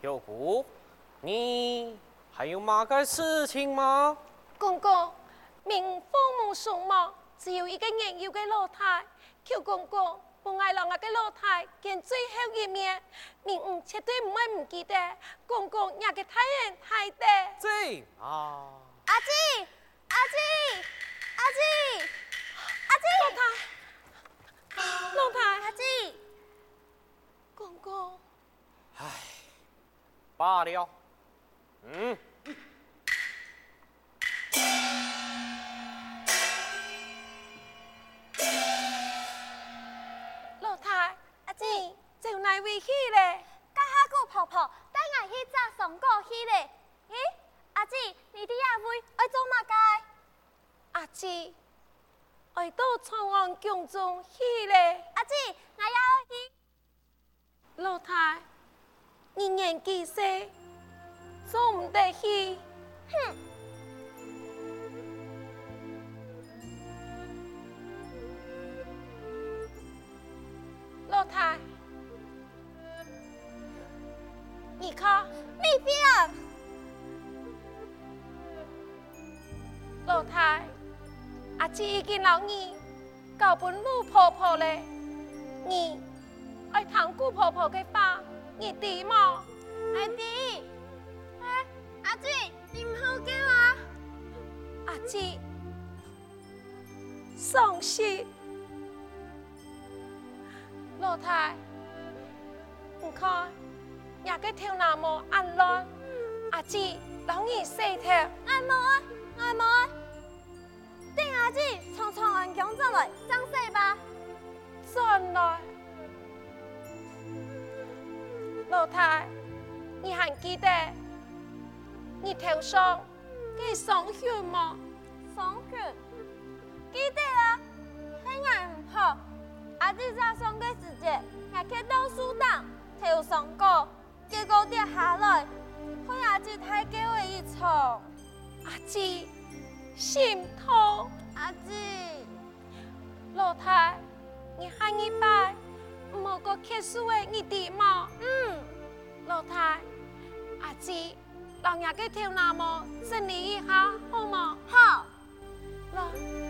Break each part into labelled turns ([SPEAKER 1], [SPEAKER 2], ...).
[SPEAKER 1] 舅姑，你还有嘛个事情吗？
[SPEAKER 2] 公公，民父母双亡，只有一个年幼的老太，求公公不爱让那个老太见最后一面，民唔绝对唔会唔记得公公你个太恩太德。
[SPEAKER 1] 对啊。
[SPEAKER 3] 阿姊，阿姊，阿姊，阿姊，
[SPEAKER 2] 老太，老太，
[SPEAKER 3] 阿姊，
[SPEAKER 2] 公公。
[SPEAKER 1] 唉，罢了。嗯。
[SPEAKER 2] 老太，阿姊，就来位去嘞？
[SPEAKER 3] 家下姑婆婆带我去找松果去嘞。咦，阿姊，你的阿妹爱做嘛该？
[SPEAKER 2] 阿姊，爱到长安宫中去嘞。
[SPEAKER 3] 阿姊，我要去。
[SPEAKER 2] 老太。你年纪细，做唔得去。
[SPEAKER 3] 哼！
[SPEAKER 2] 老太，你看，
[SPEAKER 3] 你变。
[SPEAKER 2] 老太，阿姊已经老你交本路婆婆嘞，你爱听姑婆婆的话。你弟吗？
[SPEAKER 3] 阿弟，哎，阿姊，你唔好叫我。
[SPEAKER 2] 阿姊，伤心。老太，你看，那个头那么暗乱，阿姊容易洗头。
[SPEAKER 3] 爱冇啊，爱冇啊。等阿姊从长安宫转来，装洗吧。
[SPEAKER 2] 转来。老太，你还记得你头上给伤血吗？
[SPEAKER 3] 伤血，记得啊。黑眼唔好，阿姊早上的时节，还去到树档头上过，结果跌下来，害阿姊太叫的一场。
[SPEAKER 2] 阿姊心痛。
[SPEAKER 3] 阿姊，
[SPEAKER 2] 老太，你喊一拜。某个特殊的你弟吗？
[SPEAKER 3] 嗯，
[SPEAKER 2] 老太，阿姊，让伢个头那么整理一下好吗？
[SPEAKER 3] 好，
[SPEAKER 2] 来。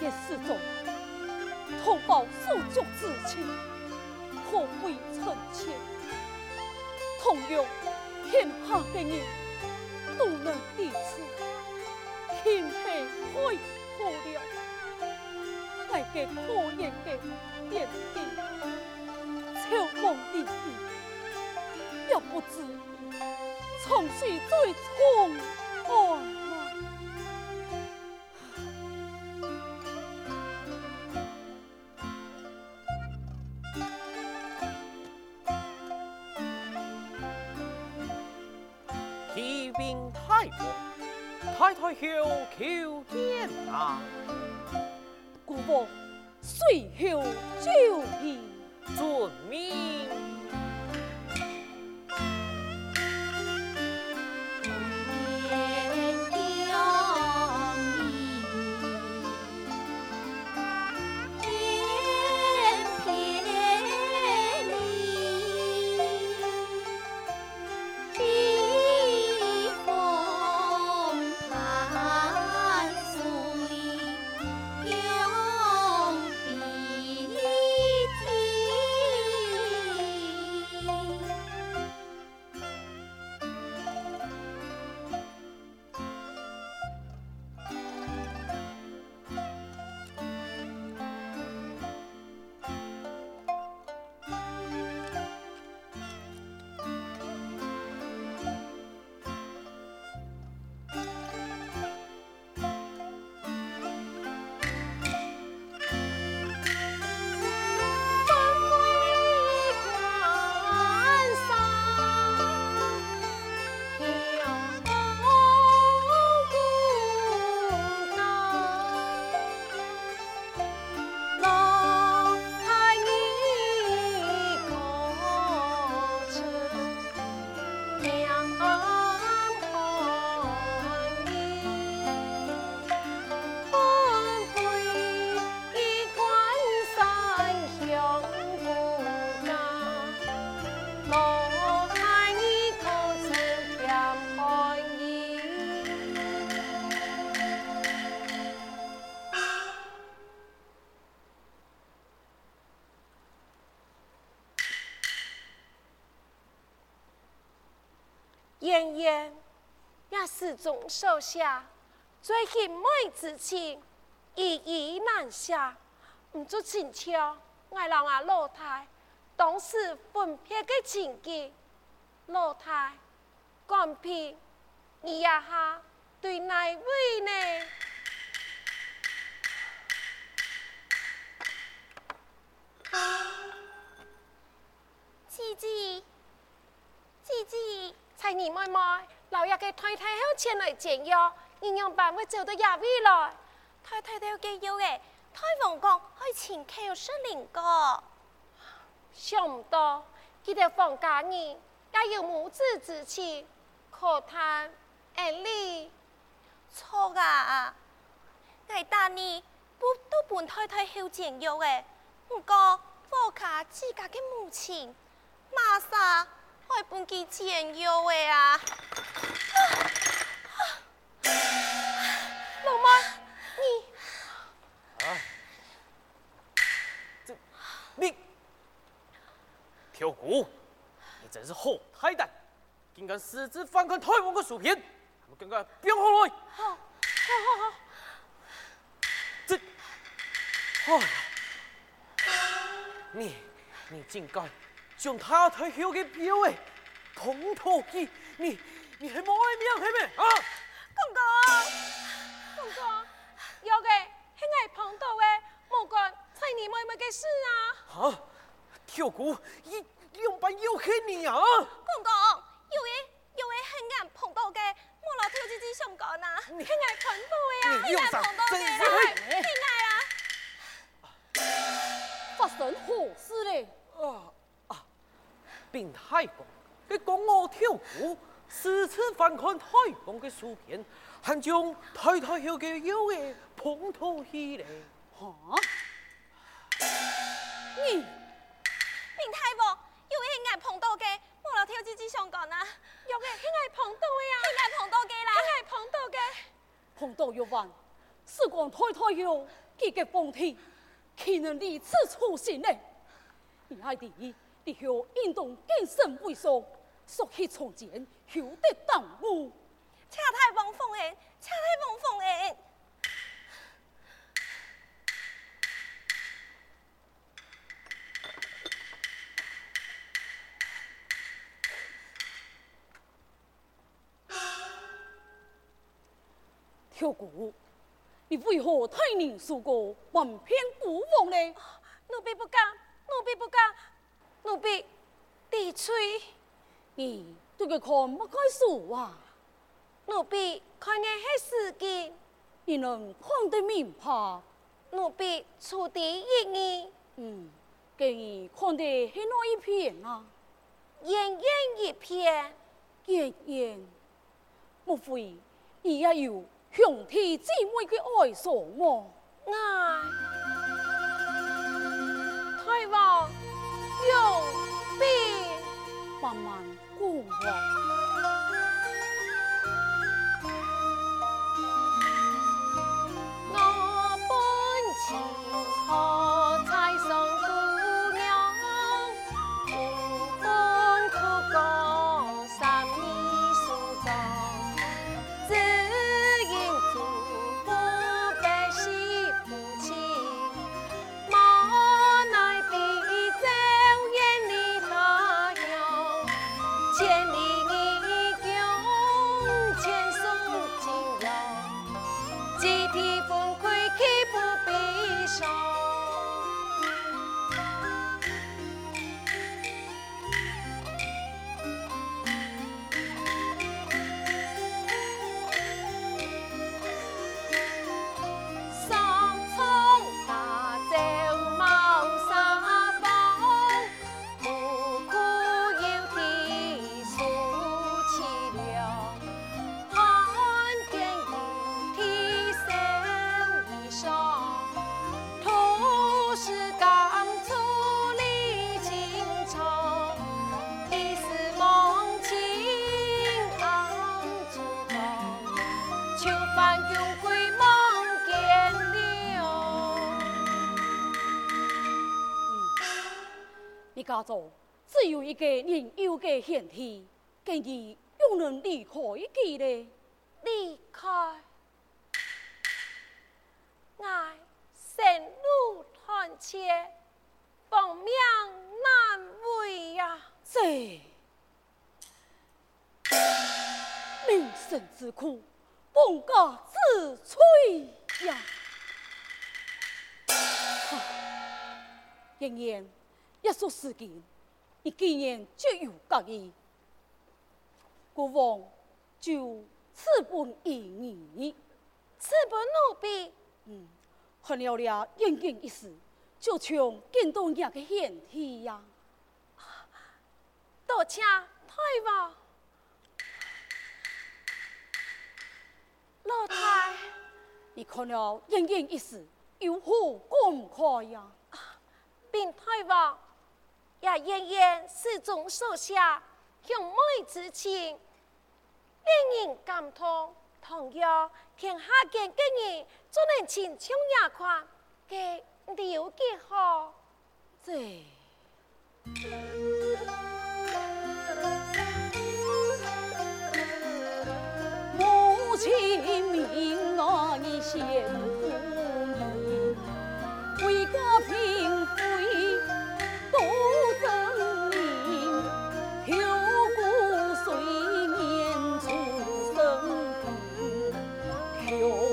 [SPEAKER 2] 的
[SPEAKER 4] 失踪，同胞手足之情，可谓深切。同样天下的人都能彼此庆庆开破了，大家可怜的点滴，秋风滴滴，也不知从谁最从安。
[SPEAKER 1] 求求天啊！
[SPEAKER 4] 国王随后就义，
[SPEAKER 1] 遵命。
[SPEAKER 2] 也始终手下，最近妹之情，一一难舍。唔做亲像，我让阿老太当时分别的情景，老太讲评，你呀哈对哪位呢？
[SPEAKER 5] 姐姐，姐姐。
[SPEAKER 2] 猜你妹妹，老爷嘅太太好前来煎药，营养班会走到廿位来。
[SPEAKER 5] 太太都要给药嘅，太皇宫开前期有失灵个。
[SPEAKER 2] 想唔到，佢哋放假日也有母子之情，可叹而立。
[SPEAKER 5] 错啊！我大你不都本太太好煎药嘅，不过放假自家嘅母亲，马莎。开半几钱药的啊！
[SPEAKER 2] 老妈，你
[SPEAKER 1] 啊，这你挑骨，你真是好太胆，竟敢私自翻看太王的书篇，我赶快编好来。
[SPEAKER 2] 好，好好好。
[SPEAKER 1] 这，哦，你你竟敢！将他太后的表诶，碰头去，你你还冇爱命系咪？啊，
[SPEAKER 5] 公公，
[SPEAKER 2] 公公，有嘅系爱碰到诶，莫管猜你妹妹嘅事啊。
[SPEAKER 1] 啊，跳姑，一两班又黑你啊？
[SPEAKER 5] 公公，有诶有诶系爱碰到嘅，莫老跳自己想讲啊，系爱碰到诶啊，系爱碰头嘅，系爱啊。
[SPEAKER 4] 发生何事嘞？
[SPEAKER 1] 啊。并太公，佢讲我跳舞，私自翻看太公嘅书篇，还将太太后嘅妖嘅碰头起嚟。
[SPEAKER 4] 哈？你
[SPEAKER 5] 并太公，有嘅系碰头嘅，我老跳自己想讲啊，
[SPEAKER 2] 有嘅系爱碰头嘅啊，
[SPEAKER 5] 系爱碰头嘅啦，
[SPEAKER 2] 系爱碰头嘅。
[SPEAKER 4] 碰头有完，时光太太后，这个风天，岂能如此处行呢？你爱弟，你后应当谨慎为上，速去从前，休得耽误。
[SPEAKER 2] 请太王放言，请太王放言。
[SPEAKER 4] 小姑，你为何太人数过，瞒骗父王呢？
[SPEAKER 2] 奴婢不敢，奴婢不敢，奴婢低吹。
[SPEAKER 4] 你这个看不该数啊？
[SPEAKER 2] 奴婢看的是时机，
[SPEAKER 4] 你能看得明白？
[SPEAKER 2] 奴婢出第一义。
[SPEAKER 4] 嗯，给你看的是哪一片啊？
[SPEAKER 2] 奄奄一片，
[SPEAKER 4] 奄奄，莫非你也有？兄弟姊妹的爱丧么？
[SPEAKER 2] 哎，太王用兵，
[SPEAKER 4] 慢慢过往。家中只有一个年幼的贤弟，今日又能离开几呢？
[SPEAKER 2] 离开，爱神路团切，亡命难为呀！
[SPEAKER 4] 这民生之苦，本家自吹呀！妍妍。一说事件，你既然绝有介意，国王就赐本于你，
[SPEAKER 2] 赐本奴婢。
[SPEAKER 4] 嗯，看了了妍妍一事，就从见到伢个贤弟呀。
[SPEAKER 2] 多谢太王，老太，
[SPEAKER 4] 你看了妍妍一事，有何感慨呀？
[SPEAKER 2] 禀太王。也远远始终手下兄妹之情，令人感动。同样，天下间的人总能亲像眼眶，给了解好。
[SPEAKER 4] 这母亲命我一先。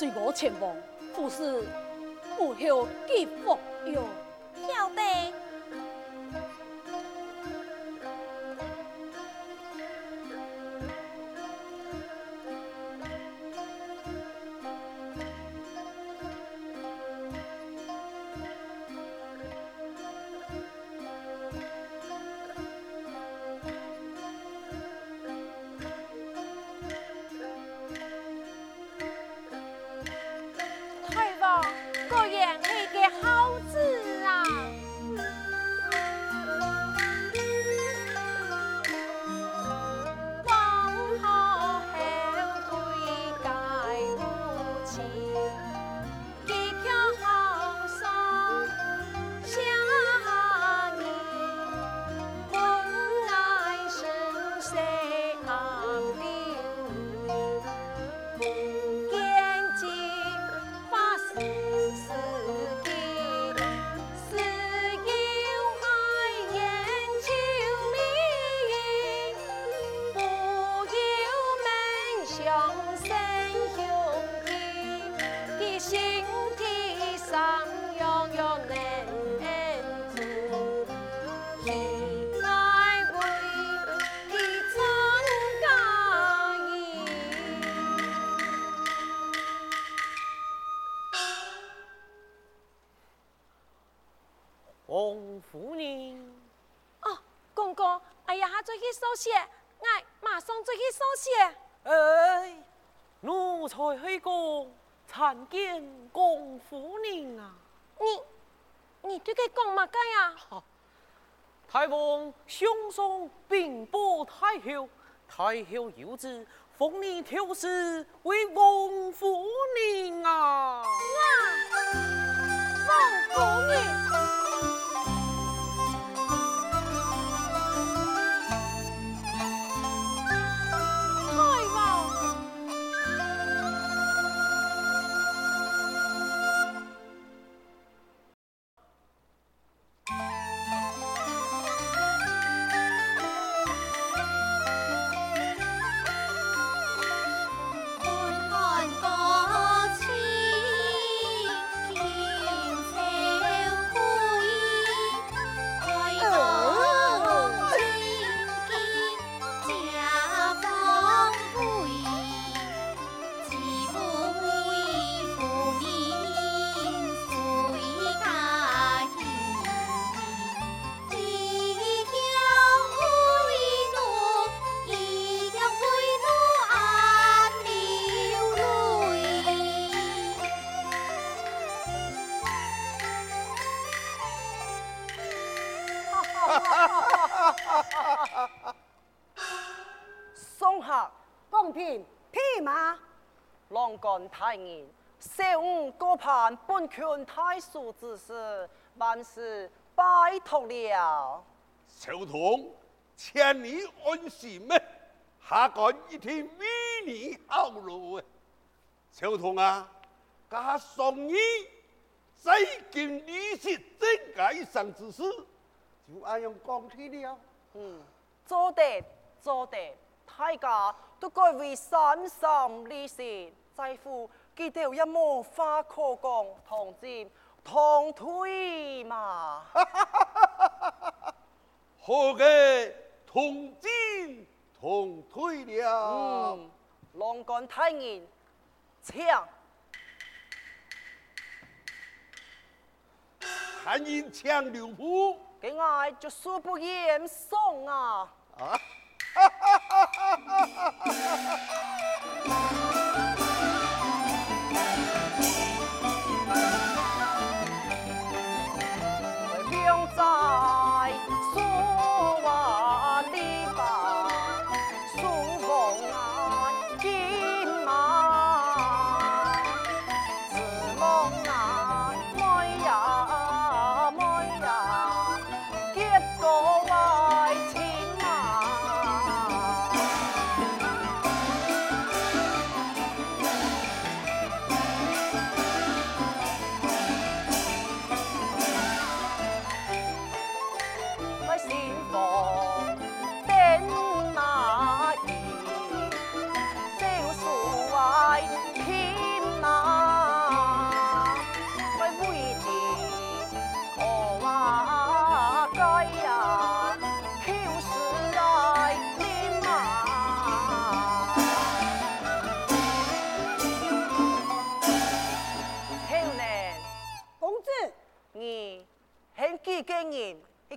[SPEAKER 4] 随我前往，不是不休几福
[SPEAKER 2] 哟。
[SPEAKER 6] 收拾，我马上再去收拾。
[SPEAKER 7] 哎，奴才去讲参见公夫人啊！
[SPEAKER 6] 你，你对佢讲乜嘢啊？
[SPEAKER 7] 太皇上送禀报太后，太后有旨封你条氏为王夫人啊！
[SPEAKER 6] 王夫人。
[SPEAKER 7] 太严，小五各盼本权太叔之事，万事拜托了。
[SPEAKER 8] 小童，千里安心咩？下官一定为你效劳。小童啊，家送你再见李氏真改上之事，就按样讲去了。
[SPEAKER 7] 嗯，做得做得，大家都该为山上李氏。在乎记得有一幕花可讲，同进同退嘛。
[SPEAKER 8] 好嘅，同进同退了。
[SPEAKER 7] 嗯，龙冠太严，枪。
[SPEAKER 8] 太严枪留步，
[SPEAKER 7] 给我就说不严送啊。啊。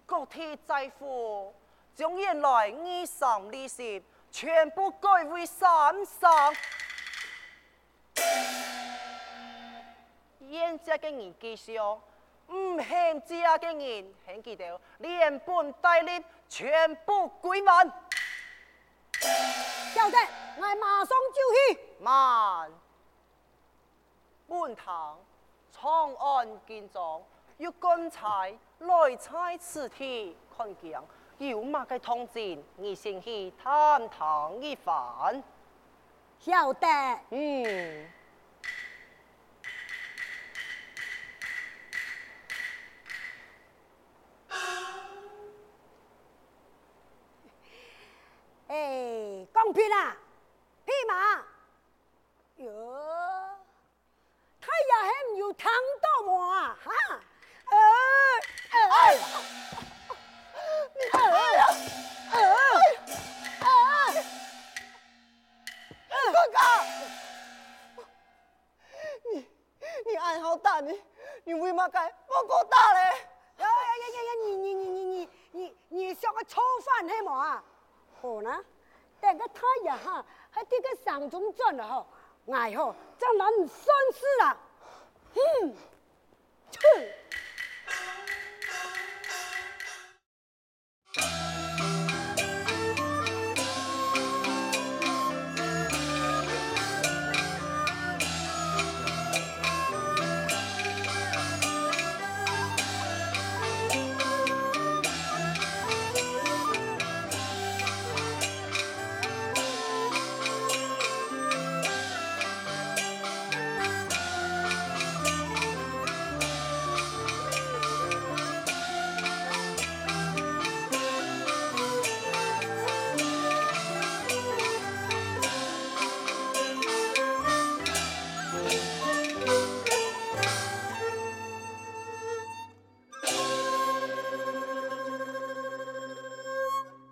[SPEAKER 7] 国铁在乎，将原来二三利息全部改为三三。现在嘅人记上，唔欠债嘅人，很记得连本带利全部归还。
[SPEAKER 9] 晓得，我马上就去。
[SPEAKER 7] 慢，本堂长安见状，有刚才来猜此题，看见有嘛个通知，你先去探探一番。
[SPEAKER 9] 晓得。
[SPEAKER 7] 嗯。
[SPEAKER 9] 哎，公平啊，匹马，哟，他也很有糖豆么啊，哈，呃，哎，哎，哎，哎，哥哥，你你爱好大你，你为嘛该不够大嘞？呀呀呀呀呀，你你你你你你你像个臭饭黑么啊？好呢，等个太阳哈，还这个上中转了哈，哎吼，这人算是啊，嗯，哼。